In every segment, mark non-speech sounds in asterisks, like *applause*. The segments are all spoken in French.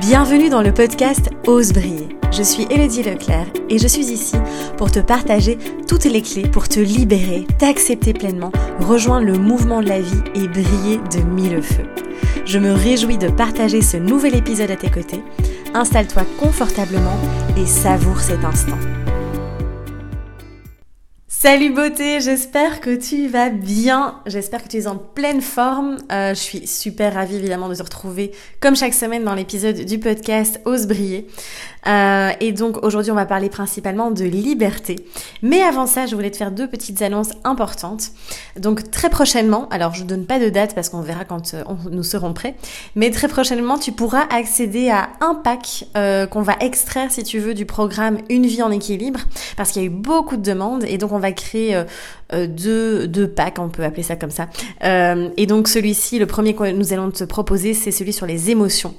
Bienvenue dans le podcast Ose briller. Je suis Elodie Leclerc et je suis ici pour te partager toutes les clés pour te libérer, t'accepter pleinement, rejoindre le mouvement de la vie et briller de mille feux. Je me réjouis de partager ce nouvel épisode à tes côtés. Installe-toi confortablement et savoure cet instant. Salut beauté, j'espère que tu vas bien, j'espère que tu es en pleine forme. Euh, je suis super ravie évidemment de te retrouver comme chaque semaine dans l'épisode du podcast Ose briller. Euh, et donc aujourd'hui on va parler principalement de liberté. Mais avant ça je voulais te faire deux petites annonces importantes. Donc très prochainement, alors je donne pas de date parce qu'on verra quand euh, nous serons prêts, mais très prochainement tu pourras accéder à un pack euh, qu'on va extraire si tu veux du programme Une vie en équilibre parce qu'il y a eu beaucoup de demandes et donc on va créer deux, deux packs, on peut appeler ça comme ça. et donc celui-ci, le premier que nous allons te proposer, c'est celui sur les émotions.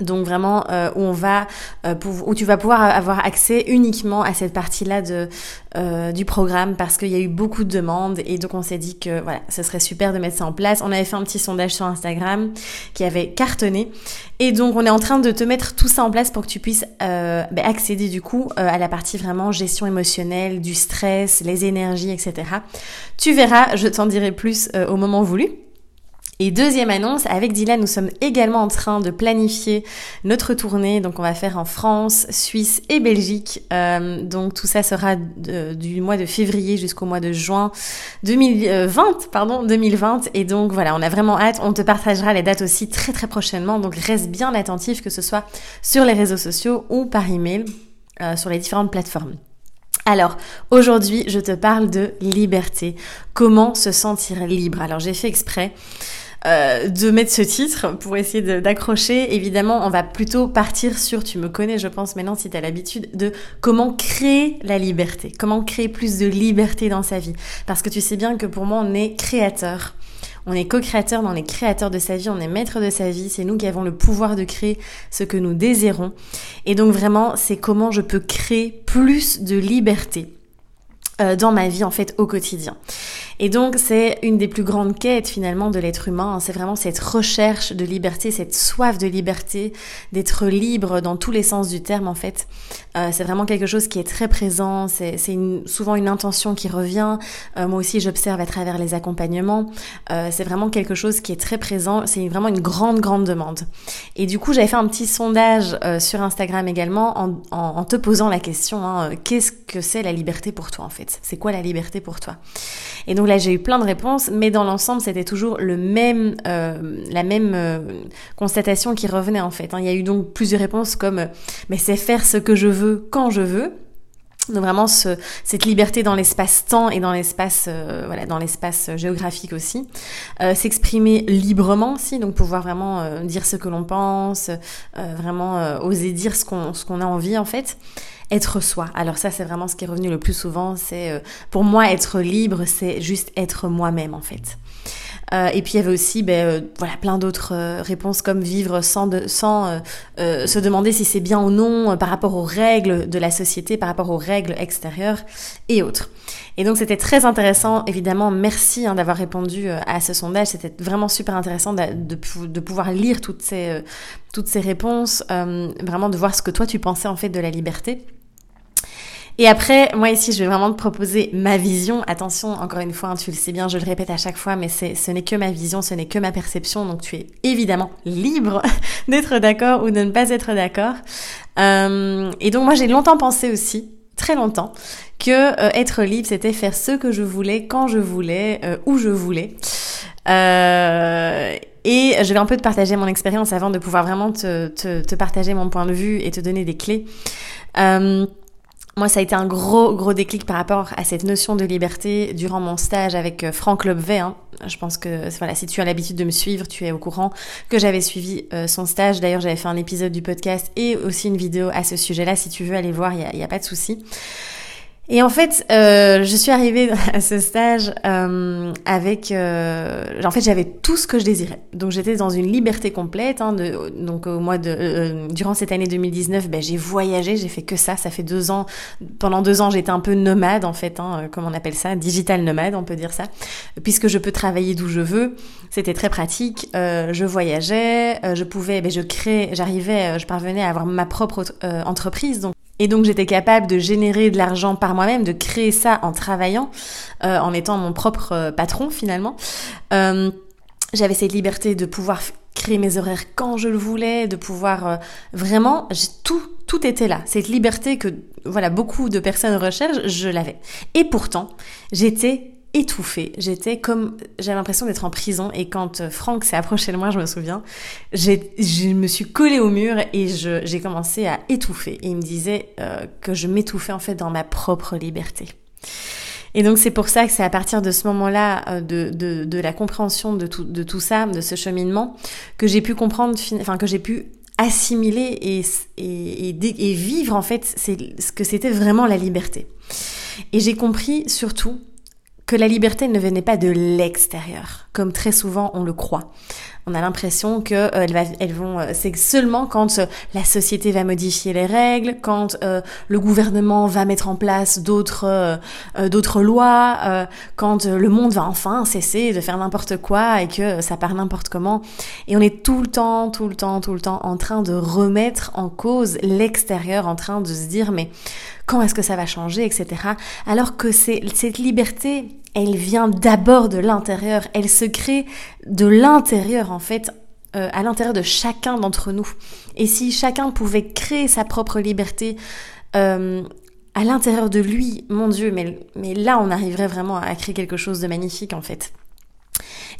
Donc vraiment euh, où on va euh, où tu vas pouvoir avoir accès uniquement à cette partie-là de euh, du programme parce qu'il y a eu beaucoup de demandes et donc on s'est dit que voilà ce serait super de mettre ça en place. On avait fait un petit sondage sur Instagram qui avait cartonné et donc on est en train de te mettre tout ça en place pour que tu puisses ben, accéder du coup à la partie vraiment gestion émotionnelle, du stress, les énergies, etc. Tu verras, je t'en dirai plus au moment voulu. Et deuxième annonce, avec Dylan, nous sommes également en train de planifier notre tournée. Donc on va faire en France, Suisse et Belgique. Euh, donc tout ça sera du mois de février jusqu'au mois de juin 2020, pardon, 2020. Et donc voilà, on a vraiment hâte. On te partagera les dates aussi très très prochainement. Donc reste bien attentif, que ce soit sur les réseaux sociaux ou par email, euh, sur les différentes plateformes. Alors, aujourd'hui, je te parle de liberté. Comment se sentir libre? Alors, j'ai fait exprès euh, de mettre ce titre pour essayer d'accrocher. Évidemment, on va plutôt partir sur, tu me connais, je pense maintenant si tu as l'habitude, de comment créer la liberté, comment créer plus de liberté dans sa vie. Parce que tu sais bien que pour moi, on est créateur. On est co-créateur, on est créateur de sa vie, on est maître de sa vie, c'est nous qui avons le pouvoir de créer ce que nous désirons. Et donc vraiment, c'est comment je peux créer plus de liberté dans ma vie en fait au quotidien. Et donc c'est une des plus grandes quêtes finalement de l'être humain, hein. c'est vraiment cette recherche de liberté, cette soif de liberté, d'être libre dans tous les sens du terme en fait. Euh, c'est vraiment quelque chose qui est très présent, c'est souvent une intention qui revient. Euh, moi aussi j'observe à travers les accompagnements, euh, c'est vraiment quelque chose qui est très présent, c'est vraiment une grande grande demande. Et du coup j'avais fait un petit sondage euh, sur Instagram également en, en, en, te posant la question, hein, qu'est-ce que c'est la liberté pour toi en fait? C'est quoi la liberté pour toi? Et donc là, j'ai eu plein de réponses, mais dans l'ensemble, c'était toujours le même, euh, la même euh, constatation qui revenait en fait. Hein. Il y a eu donc plusieurs réponses comme euh, mais c'est faire ce que je veux quand je veux. Donc vraiment ce, cette liberté dans l'espace-temps et dans l'espace voilà dans l'espace géographique aussi, s'exprimer librement aussi, donc pouvoir vraiment dire ce que l'on pense, vraiment oser dire ce qu'on ce qu'on a envie en fait être soi. Alors ça, c'est vraiment ce qui est revenu le plus souvent. C'est euh, pour moi être libre, c'est juste être moi-même en fait. Euh, et puis il y avait aussi ben, euh, voilà, plein d'autres euh, réponses comme vivre sans, de, sans se demander si c'est bien ou non par rapport aux règles de la société, par rapport aux règles extérieures et autres. Et donc c'était très intéressant, évidemment, merci hein, d'avoir répondu à ce sondage, c'était vraiment super intéressant de, de, de, pouvoir lire toutes ces, toutes ces réponses, vraiment de voir ce que toi tu pensais en fait de la liberté. Et après, moi ici, je vais vraiment te proposer ma vision. Attention, encore une fois, hein, tu le sais bien, je le répète à chaque fois, mais ce n'est que ma vision, ce n'est que ma perception. Donc tu es évidemment libre *laughs* d'être d'accord ou de ne pas être d'accord. Euh, et donc moi, j'ai longtemps pensé aussi, très longtemps, que euh, être libre, c'était faire ce que je voulais, quand je voulais, euh, où je voulais. Et je vais un peu te partager mon expérience avant de pouvoir vraiment te, partager mon point de vue et te donner des clés. Moi, ça a été un gros, gros déclic par rapport à cette notion de liberté durant mon stage avec euh, Franck Lobvet. Hein. Je pense que voilà, si tu as l'habitude de me suivre, tu es au courant que j'avais suivi euh, son stage. D'ailleurs, j'avais fait un épisode du podcast et aussi une vidéo à ce sujet-là. Si tu veux aller voir, il n'y a, a, pas de souci. Et en fait, euh, je suis arrivée *laughs* à ce stage euh, avec... Euh, en fait, j'avais tout ce que je désirais. Donc, j'étais dans une liberté complète. Hein, de, donc, au mois de... Euh, durant cette année 2019, ben, j'ai voyagé, j'ai fait que ça. Ça fait deux ans. Pendant deux ans, j'étais un peu nomade, en fait, hein, comme on appelle ça. Digital nomade, on peut dire ça. Puisque je peux travailler d'où je veux. C'était très pratique. Euh, je voyageais, je pouvais... Ben, je créais... J'arrivais, je parvenais à avoir ma propre entreprise. Donc, et donc j'étais capable de générer de l'argent par moi-même, de créer ça en travaillant, euh, en étant mon propre euh, patron finalement. Euh, j'avais cette liberté de pouvoir créer mes horaires quand je le voulais, de pouvoir vraiment, tout, tout était là. Cette liberté que voilà beaucoup de personnes recherchent, je l'avais. Et pourtant, j'étais étouffée. J'étais comme, j'avais l'impression d'être en prison. Et quand euh, Franck s'est approché de moi, je me souviens, je me suis collée au mur et j'ai commencé à étouffer. Et il me disait euh, que je m'étouffais en fait dans ma propre liberté. Et donc c'est pour ça que c'est à partir de ce moment-là, euh, de, de, de, la compréhension de tout, de tout ça, de ce cheminement, que j'ai pu comprendre, enfin que j'ai pu assimiler et, et, et, et vivre en fait ce que c'était vraiment la liberté. Et j'ai compris surtout que la liberté ne venait pas de l'extérieur, comme très souvent on le croit. On a l'impression que euh, elles, vont, euh, c'est seulement quand euh, la société va modifier les règles, quand le gouvernement va mettre en place d'autres d'autres lois, quand le monde va enfin cesser de faire n'importe quoi et que ça part n'importe comment. Et on est tout le temps, tout le temps, tout le temps en train de remettre en cause l'extérieur, en train de se dire mais quand est-ce que ça va changer, etc. Alors que c'est cette liberté, elle vient d'abord de l'intérieur, elle se crée de l'intérieur en fait, euh, à l'intérieur de chacun d'entre nous. Et si chacun pouvait créer sa propre liberté euh, à l'intérieur de lui, mon Dieu, mais, mais là on arriverait vraiment à créer quelque chose de magnifique en fait.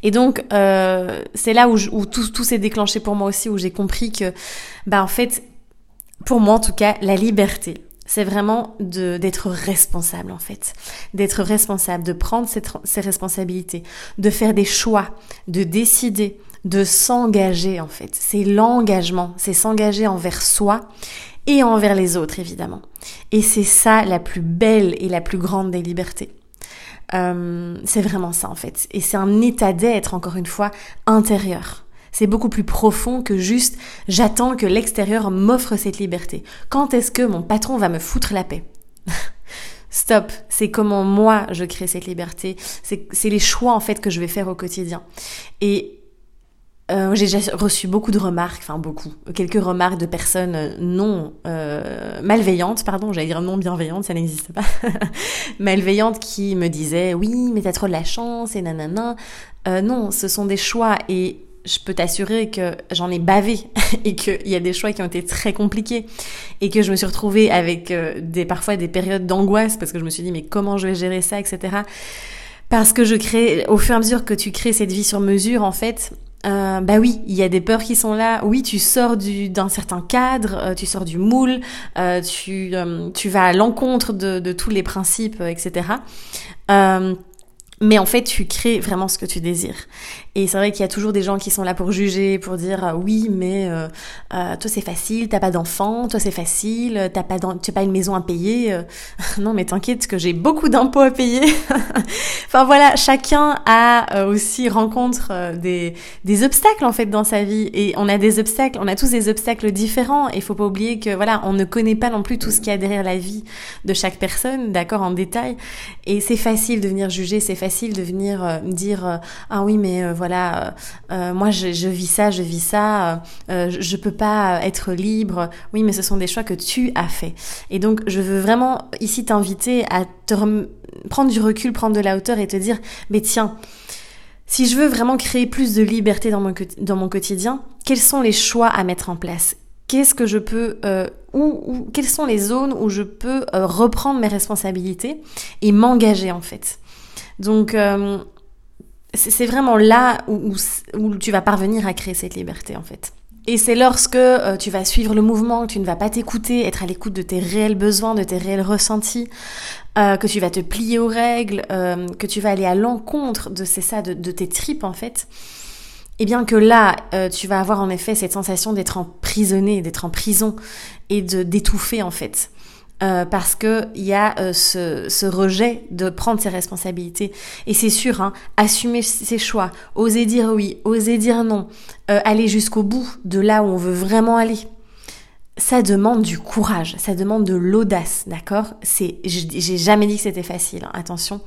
Et donc, euh, c'est là où, où tout, tout s'est déclenché pour moi aussi, où j'ai compris que, bah en fait, pour moi en tout cas, la liberté, c'est vraiment d'être responsable en fait, d'être responsable, de prendre ses, ses, responsabilités, de faire des choix, de décider, de s'engager en fait. C'est l'engagement, c'est s'engager envers soi et envers les autres évidemment. Et c'est ça la plus belle et la plus grande des libertés. Euh, c'est vraiment ça en fait. Et c'est un état d'être, encore une fois, intérieur. C'est beaucoup plus profond que juste j'attends que l'extérieur m'offre cette liberté. Quand est-ce que mon patron va me foutre la paix? *laughs* Stop, c'est comment moi je crée cette liberté, c'est les choix en fait que je vais faire au quotidien. Et euh, j'ai déjà reçu beaucoup de remarques, enfin beaucoup, quelques remarques de personnes non euh, malveillantes, pardon, j'allais dire non bienveillantes, ça n'existe pas, *laughs* malveillantes qui me disaient oui mais t'as trop de la chance et nanana. Euh, non, ce sont des choix et je peux t'assurer que j'en ai bavé *laughs* et qu'il y a des choix qui ont été très compliqués et que je me suis retrouvée avec euh, des parfois des périodes d'angoisse parce que je me suis dit mais comment je vais gérer ça etc parce que je crée au fur et à mesure que tu crées cette vie sur mesure en fait euh, bah oui, il y a des peurs qui sont là. Oui, tu sors d'un certain cadre, euh, tu sors du moule, euh, tu, tu vas à l'encontre de, de, tous les principes, etc. mais en fait, tu crées vraiment ce que tu désires. Et c'est vrai qu'il y a toujours des gens qui sont là pour juger, pour dire ah oui, mais euh, euh, toi c'est facile, t'as pas d'enfant, toi c'est facile, t'as pas tu pas une maison à payer. Euh. *laughs* non mais t'inquiète que j'ai beaucoup d'impôts à payer. *laughs* enfin voilà, chacun a aussi rencontre des, des obstacles en fait dans sa vie et on a des obstacles, on a tous des obstacles différents. Et faut pas oublier que voilà, on ne connaît pas non plus tout ce qu'il y a derrière la vie de chaque personne, d'accord, en détail. Et c'est facile de venir juger, c'est facile de venir dire ah oui mais voilà voilà, euh, euh, moi je, vis ça, je vis ça, euh, je, peux pas être libre. Oui, mais ce sont des choix que tu as fait. Et donc je veux vraiment ici t'inviter à te prendre du recul, prendre de la hauteur et te dire, mais tiens, si je veux vraiment créer plus de liberté dans mon, dans mon quotidien, quels sont les choix à mettre en place? Qu'est-ce que je peux, ou quelles sont les zones où je peux reprendre mes responsabilités et m'engager en fait? Donc c'est vraiment là où, tu vas parvenir à créer cette liberté en fait. Et c'est lorsque euh, tu vas suivre le mouvement, que tu ne vas pas t'écouter, être à l'écoute de tes réels besoins, de tes réels ressentis, euh, que tu vas te plier aux règles, euh, que tu vas aller à l'encontre de ça, de, de, tes tripes en fait. Et eh bien que là, tu vas avoir en effet cette sensation d'être emprisonné, d'être en prison et de d'étouffer en fait. Euh, parce que il y a euh, ce, ce, rejet de prendre ses responsabilités. Et c'est sûr, hein, assumer ses choix, oser dire oui, oser dire non, euh, aller jusqu'au bout de là où on veut vraiment aller. Ça demande du courage, ça demande de l'audace, d'accord? C'est, j'ai jamais dit que c'était facile, hein, attention,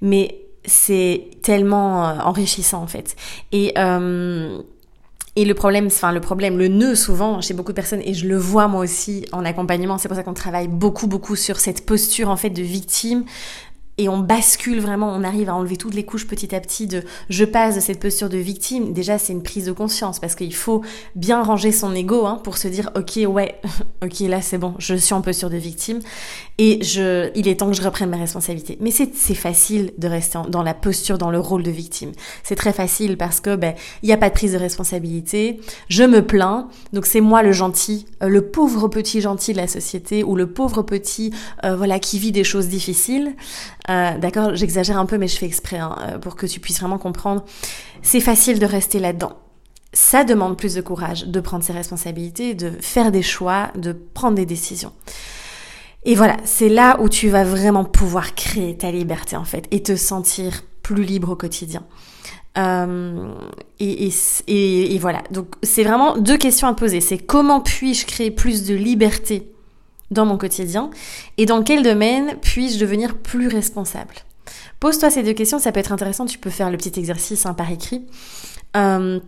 mais c'est tellement enrichissant en fait. Et et le problème, enfin le problème, le nœud souvent chez beaucoup de personnes, et je le vois moi aussi en accompagnement, c'est pour ça qu'on travaille beaucoup beaucoup sur cette posture en fait de victime, et on bascule vraiment, on arrive à enlever toutes les couches petit à petit de je passe de cette posture de victime. Déjà, c'est une prise de conscience parce qu'il faut bien ranger son ego hein, pour se dire ok ouais, *laughs* ok là c'est bon, je suis en posture de victime et je, il est temps que je reprenne mes responsabilités. Mais c'est facile de rester dans la posture, dans le rôle de victime. C'est très facile parce que ben il n'y a pas de prise de responsabilité. Je me plains, donc c'est moi le gentil, euh, le pauvre petit gentil de la société ou le pauvre petit euh, voilà qui vit des choses difficiles. Euh, d'accord, j'exagère un peu, mais je fais exprès hein, euh, pour que tu puisses vraiment comprendre. C'est facile de rester là-dedans. Ça demande plus de courage de prendre ses responsabilités, de faire des choix, de prendre des décisions. Et voilà, c'est là où tu vas vraiment pouvoir créer ta liberté en fait et te sentir plus libre au quotidien. Euh, et, et, et, voilà, donc c'est vraiment deux questions à poser. C'est comment puis-je créer plus de liberté dans mon quotidien et dans quel domaine puis-je devenir plus responsable? Pose-toi ces deux questions, ça peut être intéressant, tu peux faire le petit exercice hein, par écrit. Euh,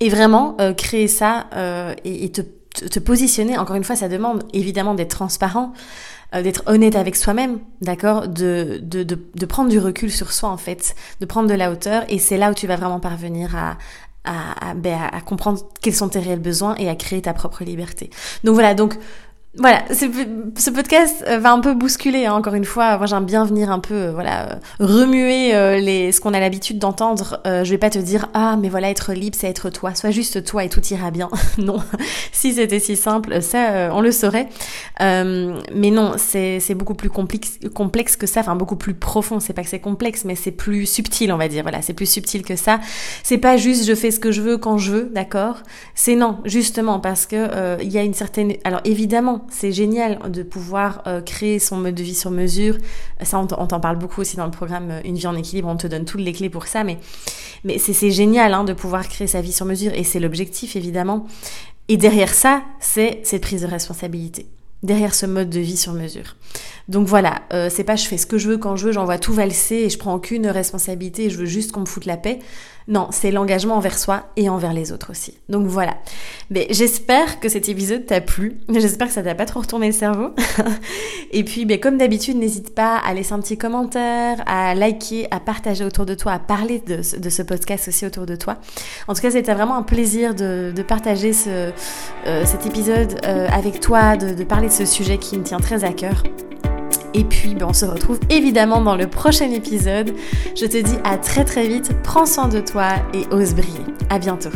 et vraiment euh, créer ça euh, et, te, positionner, encore une fois, ça demande évidemment d'être transparent, d'être honnête avec soi-même, d'accord? De, de, de, prendre du recul sur soi en fait, de prendre de la hauteur et c'est là où tu vas vraiment parvenir à, à, à, ben, à, comprendre quels sont tes réels besoins et à créer ta propre liberté. Donc voilà, donc voilà, ce podcast euh, va un peu bousculer, hein, encore une fois. Moi, j'aime bien venir un peu, euh, voilà, euh, remuer les, ce qu'on a l'habitude d'entendre. je vais pas te dire, ah, mais voilà, être libre, c'est être toi. Sois juste toi et tout ira bien. *laughs* non, si c'était si simple, ça, on le saurait. mais non, c'est beaucoup plus complexe, complexe que ça, enfin beaucoup plus profond. C'est pas que c'est complexe, mais c'est plus subtil, on va dire. Voilà, c'est plus subtil que ça. C'est pas juste je fais ce que je veux quand je veux, d'accord? C'est non, justement, parce que il y a une certaine. Alors évidemment c'est génial de pouvoir euh, créer son mode de vie sur mesure. Ça, on t'en parle beaucoup aussi dans le programme euh, Une vie en équilibre. On te donne toutes les clés pour ça, mais, mais c'est génial hein, de pouvoir créer sa vie sur mesure et c'est l'objectif évidemment. Et derrière ça, c'est cette prise de responsabilité. Derrière ce mode de vie sur mesure. Donc voilà, euh, c'est pas je fais ce que je veux quand je veux, j'envoie tout valser et je prends aucune responsabilité et je veux juste qu'on me foute la paix. Non, c'est l'engagement envers soi et envers les autres aussi. Donc voilà. Mais j'espère que cet épisode t'a plu. *laughs* J'espère que ça t'a pas trop retourné le cerveau. *laughs* et puis, ben, comme d'habitude, n'hésite pas à laisser un petit commentaire, à liker, à partager autour de toi, à parler de, ce podcast aussi autour de toi. En tout cas, c'était vraiment un plaisir de, partager ce, euh, cet épisode euh, avec toi, de, de parler de ce sujet qui me tient très à cœur. Et puis, ben, on se retrouve évidemment dans le prochain épisode. Je te dis à très très vite, prends soin de toi et ose briller. À bientôt.